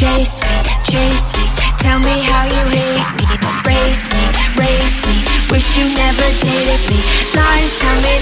Chase me, chase me. Tell me how you hate me. Race me, race me. Wish you never dated me. Lies tell me